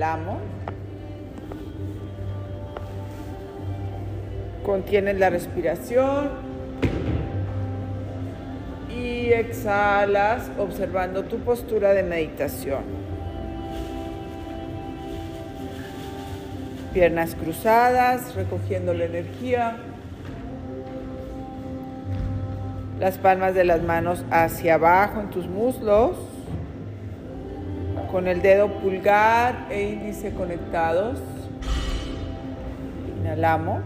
Inhalamos. Contienes la respiración. Y exhalas observando tu postura de meditación. Piernas cruzadas, recogiendo la energía. Las palmas de las manos hacia abajo en tus muslos con el dedo pulgar e índice conectados. Inhalamos.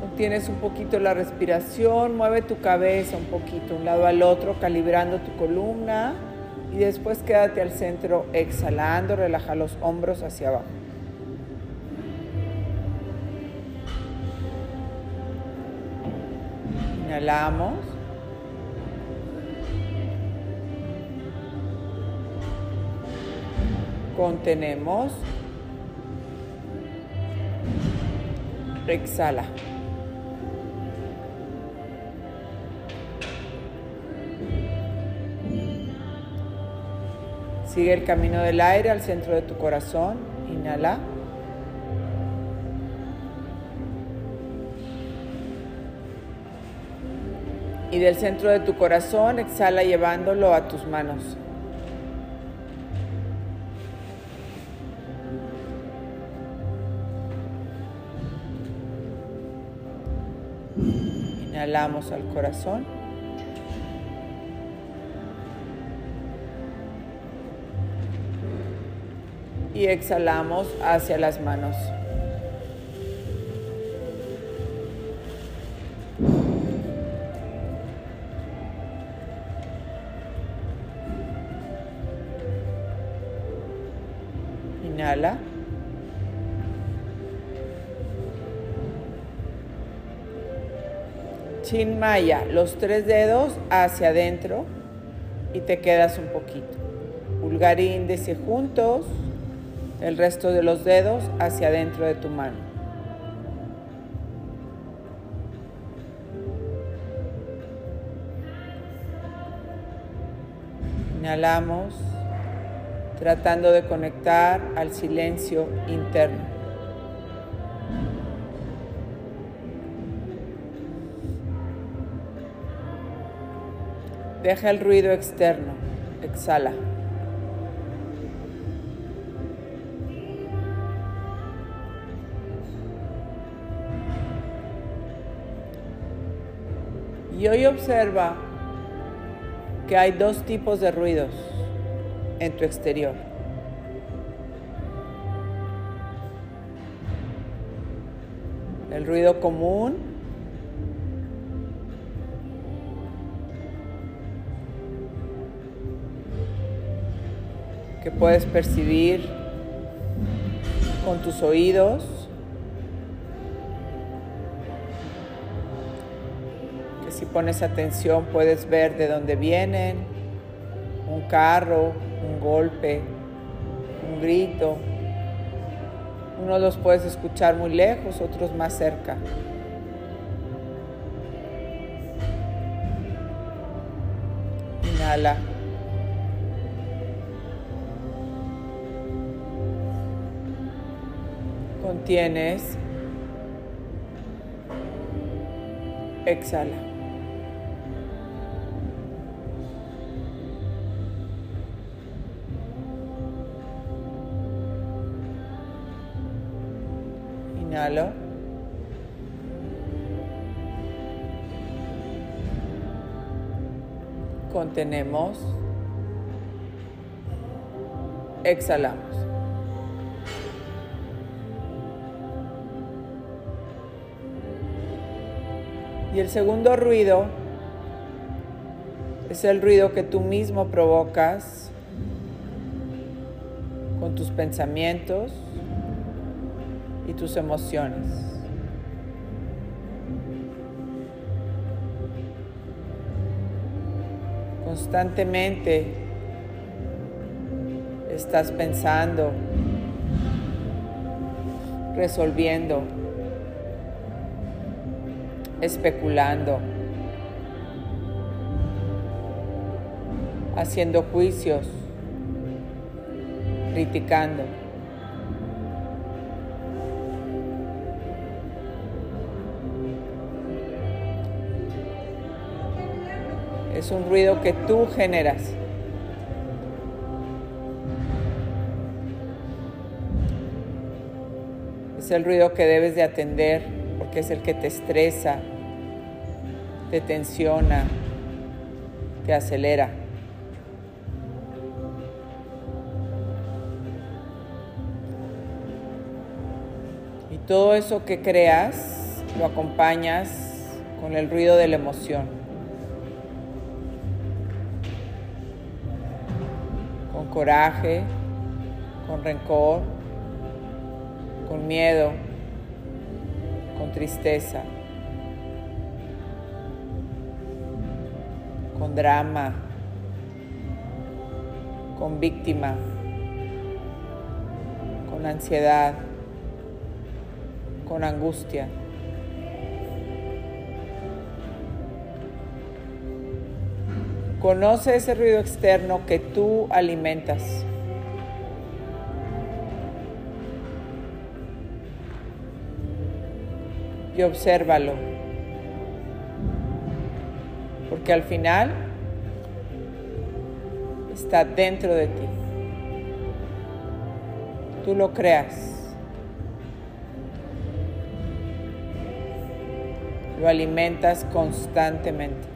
Contienes un poquito la respiración, mueve tu cabeza un poquito, un lado al otro, calibrando tu columna y después quédate al centro exhalando, relaja los hombros hacia abajo. Inhalamos. Contenemos. Exhala. Sigue el camino del aire al centro de tu corazón. Inhala. Y del centro de tu corazón exhala llevándolo a tus manos. Inhalamos al corazón. Y exhalamos hacia las manos. Inhala. Chinmaya, los tres dedos hacia adentro y te quedas un poquito. Pulgar e índice juntos, el resto de los dedos hacia adentro de tu mano. Inhalamos, tratando de conectar al silencio interno. Deja el ruido externo. Exhala. Y hoy observa que hay dos tipos de ruidos en tu exterior. El ruido común que puedes percibir con tus oídos, que si pones atención puedes ver de dónde vienen, un carro, un golpe, un grito. Uno los puedes escuchar muy lejos, otros más cerca. Inhala. Contienes. Exhala. Inhalo. Contenemos. Exhalamos. Y el segundo ruido es el ruido que tú mismo provocas con tus pensamientos y tus emociones. Constantemente estás pensando, resolviendo, especulando. haciendo juicios, criticando. Es un ruido que tú generas. Es el ruido que debes de atender porque es el que te estresa, te tensiona, te acelera. Y todo eso que creas lo acompañas con el ruido de la emoción. Con coraje, con rencor, con miedo, con tristeza. Con drama, con víctima, con ansiedad, con angustia. Conoce ese ruido externo que tú alimentas. Y obsérvalo porque al final está dentro de ti. Tú lo creas. Lo alimentas constantemente.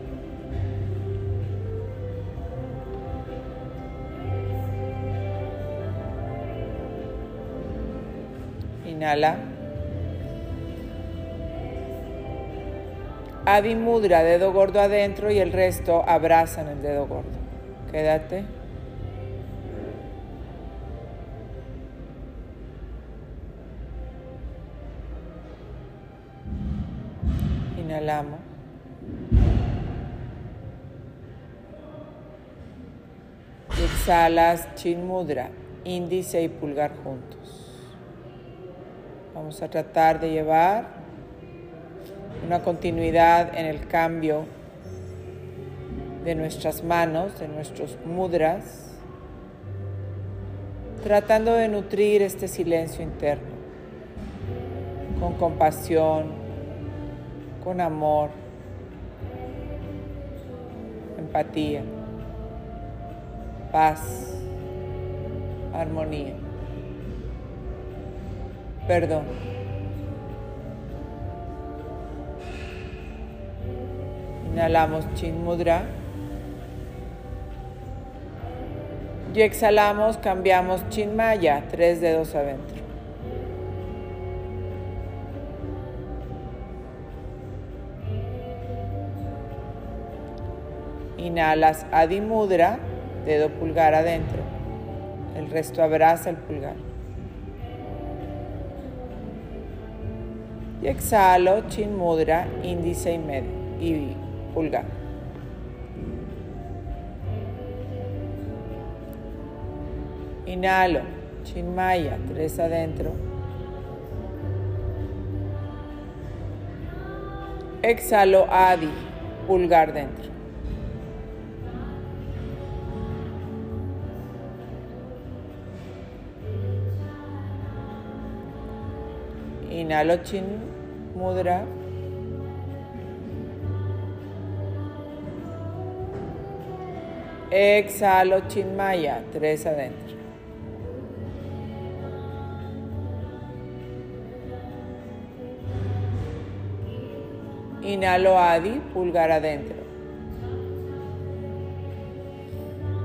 Inhala. Adi Mudra, dedo gordo adentro y el resto abrazan el dedo gordo. Quédate. Inhalamos. exhalas Chin Mudra, índice y pulgar juntos. Vamos a tratar de llevar una continuidad en el cambio de nuestras manos, de nuestros mudras, tratando de nutrir este silencio interno con compasión, con amor, empatía, paz, armonía, perdón. Inhalamos Chin Mudra. Y exhalamos, cambiamos Chin Maya, tres dedos adentro. Inhalas Adi Mudra, dedo pulgar adentro. El resto abraza el pulgar. Y exhalo Chin Mudra, índice y medio. Y pulgar. Inhalo, Chinmaya, tres adentro. Exhalo, Adi, pulgar dentro. Inhalo, Chin Mudra. Exhalo Chinmaya, tres adentro. Inhalo Adi, pulgar adentro.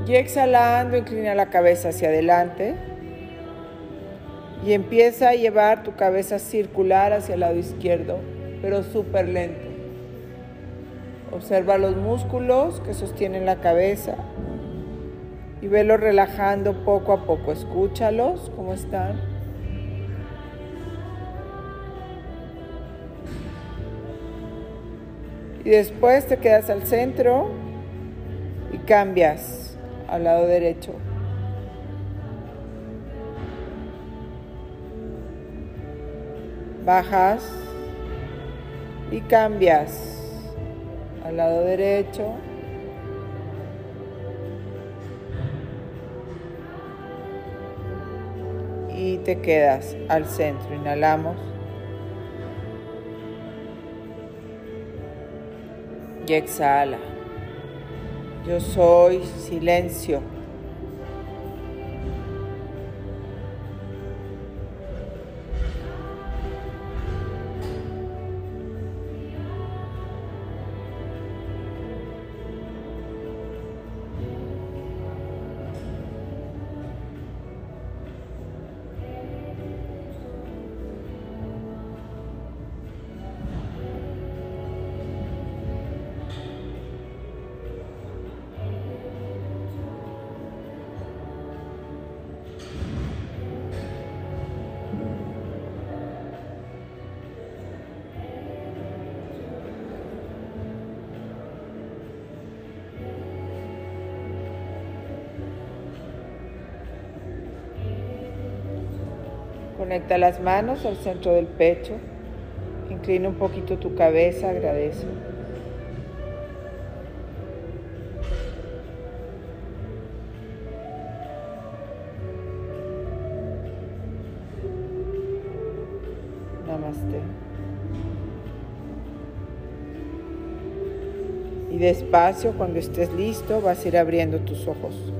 Y exhalando, inclina la cabeza hacia adelante. Y empieza a llevar tu cabeza circular hacia el lado izquierdo, pero súper lento. Observa los músculos que sostienen la cabeza y velo relajando poco a poco. Escúchalos, cómo están. Y después te quedas al centro y cambias al lado derecho. Bajas y cambias al lado derecho. Y te quedas al centro. Inhalamos. Y exhala. Yo soy silencio. Conecta las manos al centro del pecho. Inclina un poquito tu cabeza, agradece. Namaste. Y despacio, cuando estés listo, vas a ir abriendo tus ojos.